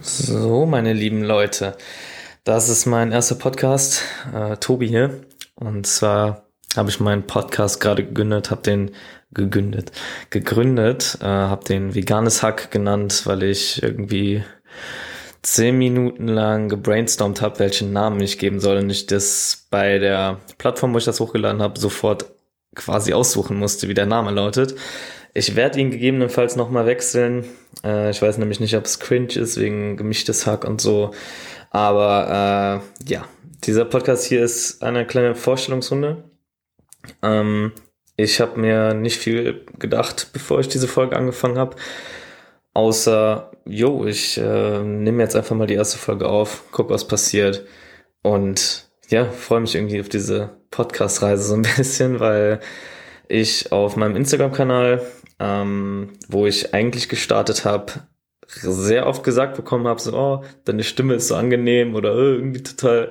So, meine lieben Leute, das ist mein erster Podcast. Äh, Tobi hier. Und zwar habe ich meinen Podcast gerade gegründet, habe den gegründet, gegründet, äh, habe den Veganes Hack genannt, weil ich irgendwie zehn Minuten lang gebrainstormt habe, welchen Namen ich geben soll und ich das bei der Plattform, wo ich das hochgeladen habe, sofort quasi aussuchen musste, wie der Name lautet. Ich werde ihn gegebenenfalls nochmal wechseln. Äh, ich weiß nämlich nicht, ob es cringe ist, wegen gemischtes Hack und so. Aber äh, ja, dieser Podcast hier ist eine kleine Vorstellungsrunde. Ähm, ich habe mir nicht viel gedacht, bevor ich diese Folge angefangen habe. Außer, jo, ich äh, nehme jetzt einfach mal die erste Folge auf, guck, was passiert. Und ja, freue mich irgendwie auf diese Podcast-Reise so ein bisschen, weil ich auf meinem Instagram-Kanal ähm, wo ich eigentlich gestartet habe, sehr oft gesagt bekommen habe, so, oh, deine Stimme ist so angenehm oder oh, irgendwie total,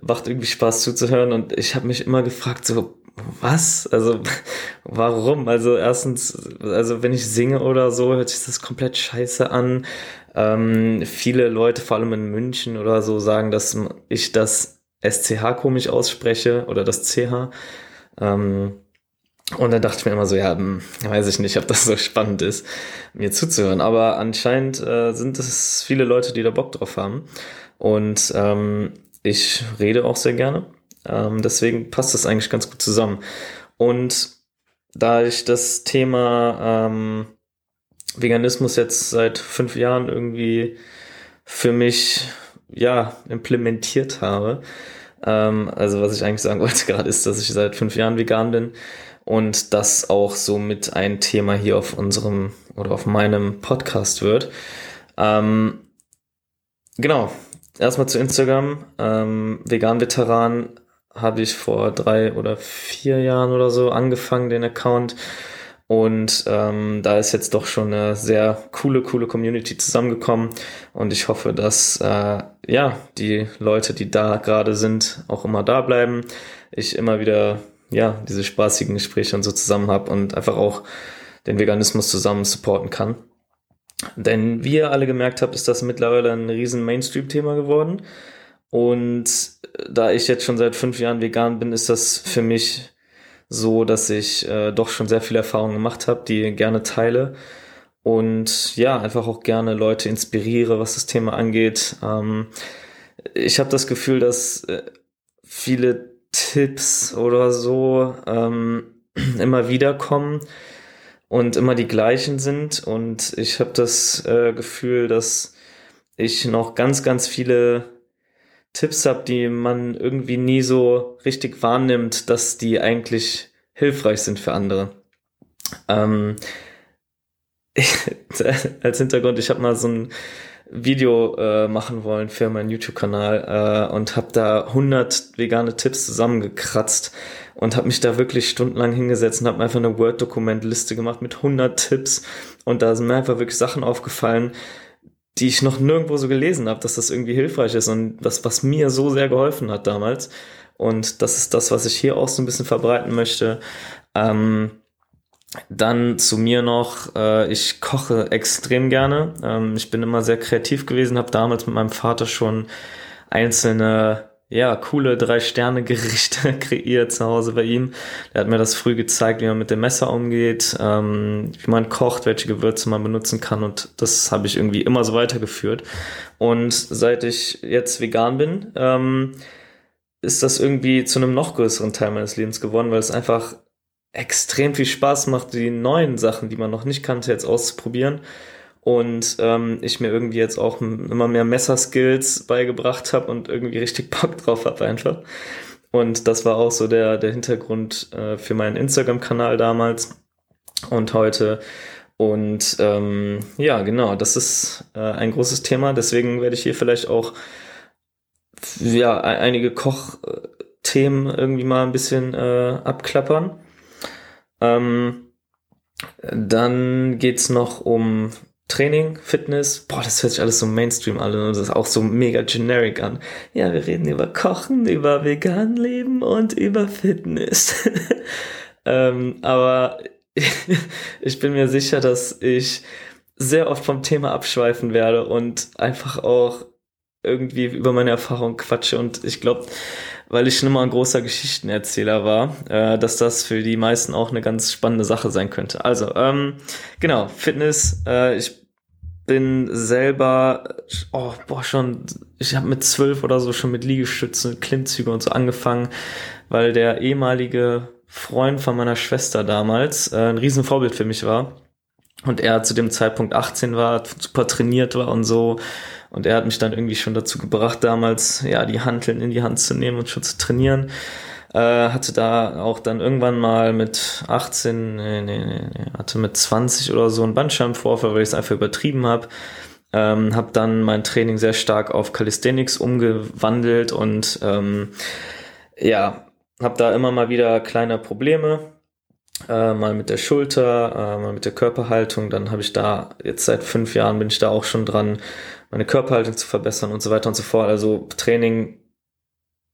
macht irgendwie Spaß zuzuhören. Und ich habe mich immer gefragt, so, was? Also, warum? Also, erstens, also wenn ich singe oder so, hört sich das komplett scheiße an. Ähm, viele Leute, vor allem in München oder so, sagen, dass ich das SCH komisch ausspreche oder das CH. Ähm, und dann dachte ich mir immer so, ja, hm, weiß ich nicht, ob das so spannend ist, mir zuzuhören. Aber anscheinend äh, sind es viele Leute, die da Bock drauf haben. Und ähm, ich rede auch sehr gerne. Ähm, deswegen passt das eigentlich ganz gut zusammen. Und da ich das Thema ähm, Veganismus jetzt seit fünf Jahren irgendwie für mich ja implementiert habe, ähm, also was ich eigentlich sagen wollte gerade ist, dass ich seit fünf Jahren vegan bin und das auch somit ein Thema hier auf unserem oder auf meinem Podcast wird. Ähm, genau, erstmal zu Instagram. Ähm, Vegan Veteran habe ich vor drei oder vier Jahren oder so angefangen, den Account. Und ähm, da ist jetzt doch schon eine sehr coole, coole Community zusammengekommen. Und ich hoffe, dass äh, ja die Leute, die da gerade sind, auch immer da bleiben. Ich immer wieder ja, diese spaßigen Gespräche und so zusammen habe und einfach auch den Veganismus zusammen supporten kann. Denn wie ihr alle gemerkt habt, ist das mittlerweile ein riesen Mainstream-Thema geworden. Und da ich jetzt schon seit fünf Jahren vegan bin, ist das für mich so, dass ich äh, doch schon sehr viel Erfahrung gemacht habe, die gerne teile. Und ja, einfach auch gerne Leute inspiriere, was das Thema angeht. Ähm, ich habe das Gefühl, dass äh, viele Tipps oder so ähm, immer wieder kommen und immer die gleichen sind. Und ich habe das äh, Gefühl, dass ich noch ganz, ganz viele Tipps habe, die man irgendwie nie so richtig wahrnimmt, dass die eigentlich hilfreich sind für andere. Ähm, ich, als Hintergrund, ich habe mal so ein Video äh, machen wollen für meinen YouTube-Kanal äh, und habe da 100 vegane Tipps zusammengekratzt und habe mich da wirklich stundenlang hingesetzt und habe einfach eine Word-Dokument-Liste gemacht mit 100 Tipps und da sind mir einfach wirklich Sachen aufgefallen, die ich noch nirgendwo so gelesen habe, dass das irgendwie hilfreich ist und das, was mir so sehr geholfen hat damals. Und das ist das, was ich hier auch so ein bisschen verbreiten möchte. Ähm, dann zu mir noch, äh, ich koche extrem gerne. Ähm, ich bin immer sehr kreativ gewesen, habe damals mit meinem Vater schon einzelne, ja, coole Drei-Sterne-Gerichte kreiert zu Hause bei ihm. Er hat mir das früh gezeigt, wie man mit dem Messer umgeht, ähm, wie man kocht, welche Gewürze man benutzen kann und das habe ich irgendwie immer so weitergeführt. Und seit ich jetzt vegan bin, ähm, ist das irgendwie zu einem noch größeren Teil meines Lebens geworden, weil es einfach extrem viel Spaß macht, die neuen Sachen, die man noch nicht kannte, jetzt auszuprobieren. Und ähm, ich mir irgendwie jetzt auch immer mehr Messerskills beigebracht habe und irgendwie richtig Bock drauf habe einfach. Und das war auch so der, der Hintergrund äh, für meinen Instagram-Kanal damals und heute. Und ähm, ja, genau, das ist äh, ein großes Thema. Deswegen werde ich hier vielleicht auch ja, einige Kochthemen irgendwie mal ein bisschen äh, abklappern. Ähm, dann geht's noch um Training, Fitness. Boah, das hört sich alles so Mainstream an und das ist auch so mega generic an. Ja, wir reden über Kochen, über vegan Leben und über Fitness. ähm, aber ich bin mir sicher, dass ich sehr oft vom Thema abschweifen werde und einfach auch irgendwie über meine Erfahrung quatsche. Und ich glaube, weil ich schon immer ein großer Geschichtenerzähler war, äh, dass das für die meisten auch eine ganz spannende Sache sein könnte. Also, ähm, genau, Fitness, äh, ich bin selber, oh, boah, schon, ich habe mit zwölf oder so schon mit Liegestützen, Klimmzüge und so angefangen, weil der ehemalige Freund von meiner Schwester damals äh, ein Riesenvorbild für mich war. Und er zu dem Zeitpunkt 18 war, super trainiert war und so. Und er hat mich dann irgendwie schon dazu gebracht, damals ja die Hanteln in die Hand zu nehmen und schon zu trainieren. Äh, hatte da auch dann irgendwann mal mit 18, nee, nee, nee, hatte mit 20 oder so einen Bandscheibenvorfall, weil ich es einfach übertrieben habe. Ähm, habe dann mein Training sehr stark auf Calisthenics umgewandelt und ähm, ja, habe da immer mal wieder kleine Probleme, äh, mal mit der Schulter, äh, mal mit der Körperhaltung. Dann habe ich da, jetzt seit fünf Jahren bin ich da auch schon dran, meine Körperhaltung zu verbessern und so weiter und so fort. Also Training,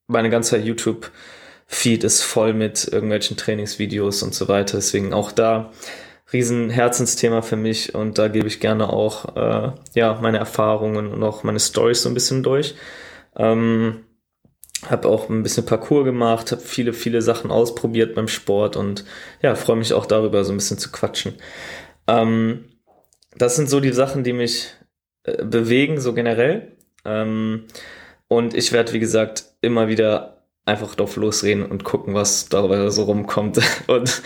meine ganze YouTube-Feed ist voll mit irgendwelchen Trainingsvideos und so weiter. Deswegen auch da riesen Herzensthema für mich und da gebe ich gerne auch äh, ja meine Erfahrungen und auch meine Stories so ein bisschen durch. Ähm, habe auch ein bisschen Parcours gemacht, habe viele, viele Sachen ausprobiert beim Sport und ja, freue mich auch darüber, so ein bisschen zu quatschen. Ähm, das sind so die Sachen, die mich äh, bewegen, so generell. Ähm, und ich werde, wie gesagt, immer wieder einfach drauf losreden und gucken, was darüber so rumkommt. Und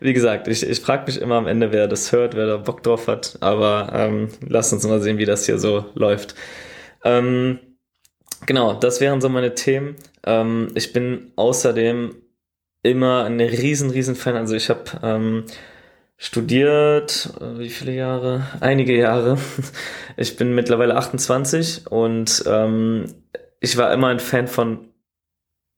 wie gesagt, ich, ich frage mich immer am Ende, wer das hört, wer da Bock drauf hat. Aber ähm, lasst uns mal sehen, wie das hier so läuft. Ähm, genau, das wären so meine Themen. Ähm, ich bin außerdem immer ein riesen, riesen Fan. Also ich habe ähm, studiert, äh, wie viele Jahre? Einige Jahre. Ich bin mittlerweile 28 und ähm, ich war immer ein Fan von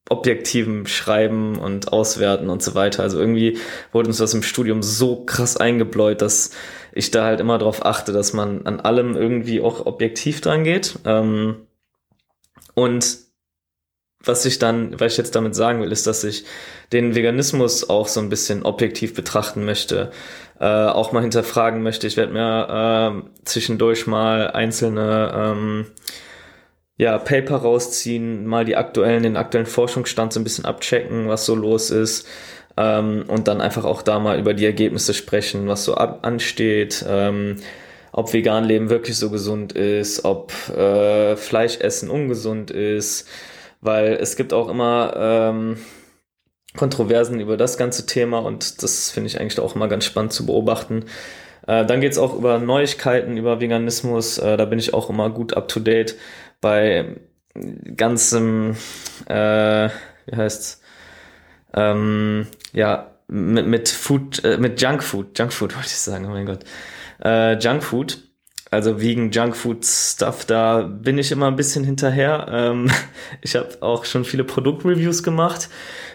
objektivem Schreiben und Auswerten und so weiter. Also irgendwie wurde uns das im Studium so krass eingebläut, dass ich da halt immer darauf achte, dass man an allem irgendwie auch objektiv dran geht. Ähm, und was ich dann, was ich jetzt damit sagen will, ist, dass ich den Veganismus auch so ein bisschen objektiv betrachten möchte, äh, auch mal hinterfragen möchte. Ich werde mir äh, zwischendurch mal einzelne ähm, ja, Paper rausziehen, mal die aktuellen, den aktuellen Forschungsstand so ein bisschen abchecken, was so los ist. Ähm, und dann einfach auch da mal über die Ergebnisse sprechen, was so ab ansteht. Ähm, ob vegan leben wirklich so gesund ist, ob äh, Fleisch ungesund ist, weil es gibt auch immer ähm, Kontroversen über das ganze Thema und das finde ich eigentlich auch immer ganz spannend zu beobachten. Äh, dann geht es auch über Neuigkeiten, über Veganismus, äh, da bin ich auch immer gut up to date bei ganzem, äh, wie heißt's, ähm, ja, mit, mit Food, äh, mit Junkfood, Junkfood wollte ich sagen, oh mein Gott. Äh, Junkfood, also wegen Junkfood-Stuff, da bin ich immer ein bisschen hinterher. Ähm, ich habe auch schon viele Produktreviews gemacht,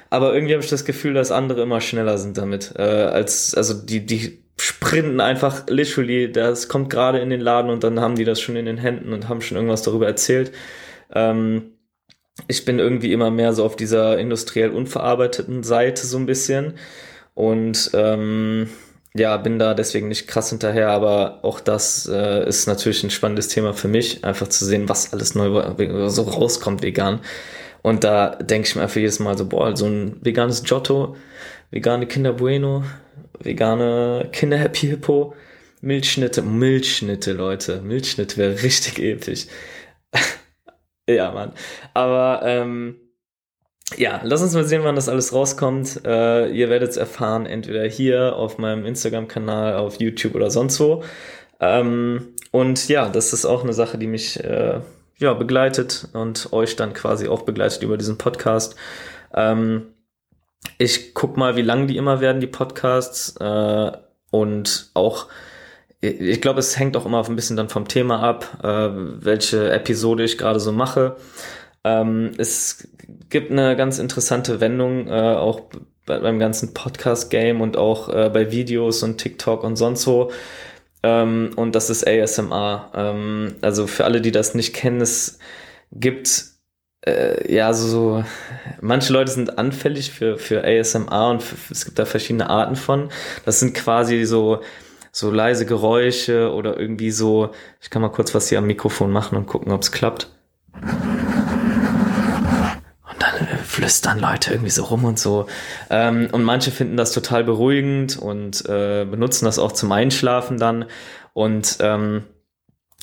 aber irgendwie habe ich das Gefühl, dass andere immer schneller sind damit. Äh, als, also die, die sprinten einfach literally, das kommt gerade in den Laden und dann haben die das schon in den Händen und haben schon irgendwas darüber erzählt. Ähm, ich bin irgendwie immer mehr so auf dieser industriell unverarbeiteten Seite so ein bisschen. Und ähm, ja, bin da deswegen nicht krass hinterher, aber auch das äh, ist natürlich ein spannendes Thema für mich, einfach zu sehen, was alles neu so rauskommt vegan. Und da denke ich mir einfach jedes Mal so, boah, so ein veganes Giotto, vegane Kinder Bueno, vegane Kinder Happy Hippo, Milchschnitte, Milchschnitte, Leute, Milchschnitte wäre richtig episch. ja, Mann. Aber ähm, ja, lass uns mal sehen, wann das alles rauskommt. Äh, ihr werdet es erfahren, entweder hier auf meinem Instagram-Kanal, auf YouTube oder sonst wo. Ähm, und ja, das ist auch eine Sache, die mich äh, ja, begleitet und euch dann quasi auch begleitet über diesen Podcast. Ähm, ich guck mal, wie lang die immer werden, die Podcasts. Äh, und auch, ich glaube, es hängt auch immer ein bisschen dann vom Thema ab, äh, welche Episode ich gerade so mache. Ähm, es gibt eine ganz interessante Wendung, äh, auch bei, beim ganzen Podcast-Game und auch äh, bei Videos und TikTok und sonst wo. Ähm, und das ist ASMR. Ähm, also für alle, die das nicht kennen, es gibt äh, ja so, so, manche Leute sind anfällig für, für ASMR und für, es gibt da verschiedene Arten von. Das sind quasi so so leise Geräusche oder irgendwie so, ich kann mal kurz was hier am Mikrofon machen und gucken, ob es klappt. Flüstern Leute irgendwie so rum und so. Ähm, und manche finden das total beruhigend und äh, benutzen das auch zum Einschlafen dann. Und ähm,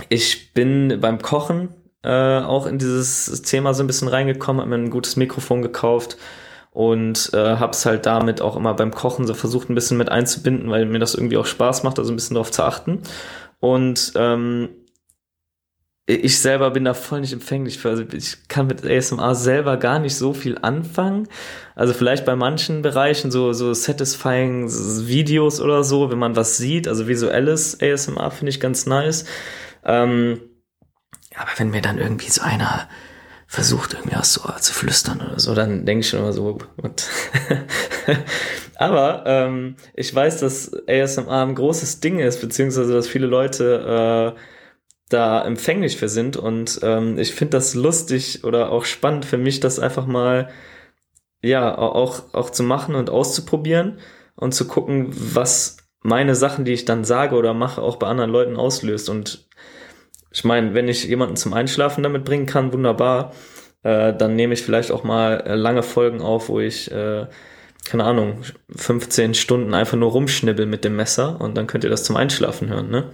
ich bin beim Kochen äh, auch in dieses Thema so ein bisschen reingekommen, habe mir ein gutes Mikrofon gekauft und äh, habe es halt damit auch immer beim Kochen so versucht ein bisschen mit einzubinden, weil mir das irgendwie auch Spaß macht, also ein bisschen darauf zu achten. Und ähm, ich selber bin da voll nicht empfänglich für. Also ich kann mit ASMR selber gar nicht so viel anfangen. Also vielleicht bei manchen Bereichen so, so satisfying Videos oder so, wenn man was sieht. Also visuelles ASMR finde ich ganz nice. Ähm, aber wenn mir dann irgendwie so einer versucht, irgendwie was so zu flüstern oder so, dann denke ich schon immer so, what? Aber ähm, ich weiß, dass ASMR ein großes Ding ist, beziehungsweise dass viele Leute äh, da empfänglich für sind. Und ähm, ich finde das lustig oder auch spannend für mich, das einfach mal ja auch, auch zu machen und auszuprobieren und zu gucken, was meine Sachen, die ich dann sage oder mache, auch bei anderen Leuten auslöst. Und ich meine, wenn ich jemanden zum Einschlafen damit bringen kann, wunderbar. Äh, dann nehme ich vielleicht auch mal äh, lange Folgen auf, wo ich, äh, keine Ahnung, 15 Stunden einfach nur rumschnibbel mit dem Messer und dann könnt ihr das zum Einschlafen hören, ne?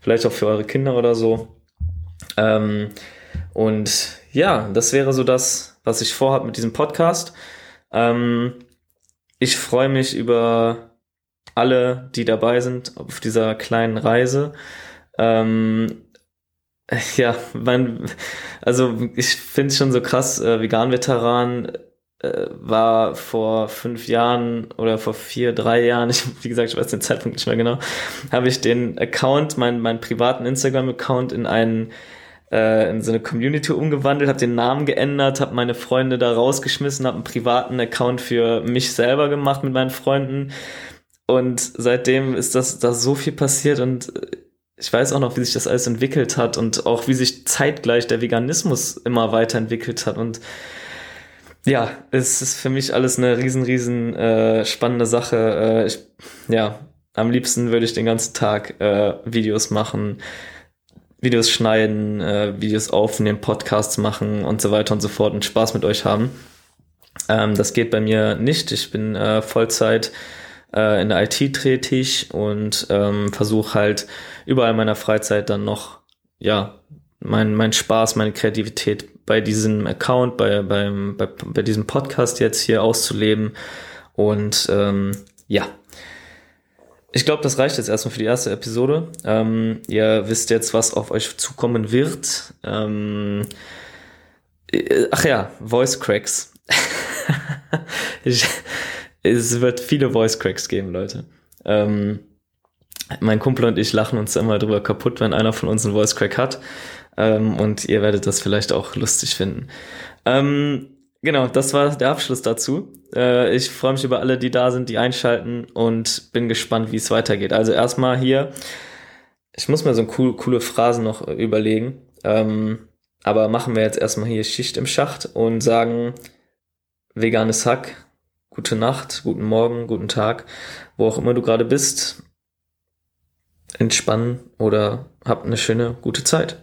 Vielleicht auch für eure Kinder oder so. Ähm, und ja, das wäre so das, was ich vorhabe mit diesem Podcast. Ähm, ich freue mich über alle, die dabei sind auf dieser kleinen Reise. Ähm, ja, mein, also ich finde es schon so krass, äh, Vegan-Veteran äh, war vor fünf Jahren oder vor vier, drei Jahren, ich, wie gesagt, ich weiß den Zeitpunkt nicht mehr genau, habe ich den Account, meinen meinen privaten Instagram-Account in einen äh, in so eine Community umgewandelt, habe den Namen geändert, habe meine Freunde da rausgeschmissen, habe einen privaten Account für mich selber gemacht mit meinen Freunden und seitdem ist das da so viel passiert und äh, ich weiß auch noch, wie sich das alles entwickelt hat und auch wie sich zeitgleich der Veganismus immer weiterentwickelt hat. Und ja, es ist für mich alles eine riesen, riesen äh, spannende Sache. Äh, ich, ja, am liebsten würde ich den ganzen Tag äh, Videos machen, Videos schneiden, äh, Videos aufnehmen, Podcasts machen und so weiter und so fort und Spaß mit euch haben. Ähm, das geht bei mir nicht. Ich bin äh, Vollzeit äh, in der IT tätig und ähm, versuche halt überall in meiner Freizeit dann noch, ja, mein, mein Spaß, meine Kreativität bei diesem Account, bei, beim, bei, bei diesem Podcast jetzt hier auszuleben. Und ähm, ja, ich glaube, das reicht jetzt erstmal für die erste Episode. Ähm, ihr wisst jetzt, was auf euch zukommen wird. Ähm, äh, ach ja, Voice Cracks. ich, es wird viele Voice Cracks geben, Leute. Ähm, mein Kumpel und ich lachen uns immer drüber kaputt, wenn einer von uns einen Voice Crack hat. Ähm, und ihr werdet das vielleicht auch lustig finden. Ähm, genau, das war der Abschluss dazu. Äh, ich freue mich über alle, die da sind, die einschalten und bin gespannt, wie es weitergeht. Also erstmal hier, ich muss mir so cool, coole Phrasen noch überlegen. Ähm, aber machen wir jetzt erstmal hier Schicht im Schacht und sagen veganes Hack, gute Nacht, guten Morgen, guten Tag, wo auch immer du gerade bist. Entspannen oder hab eine schöne, gute Zeit.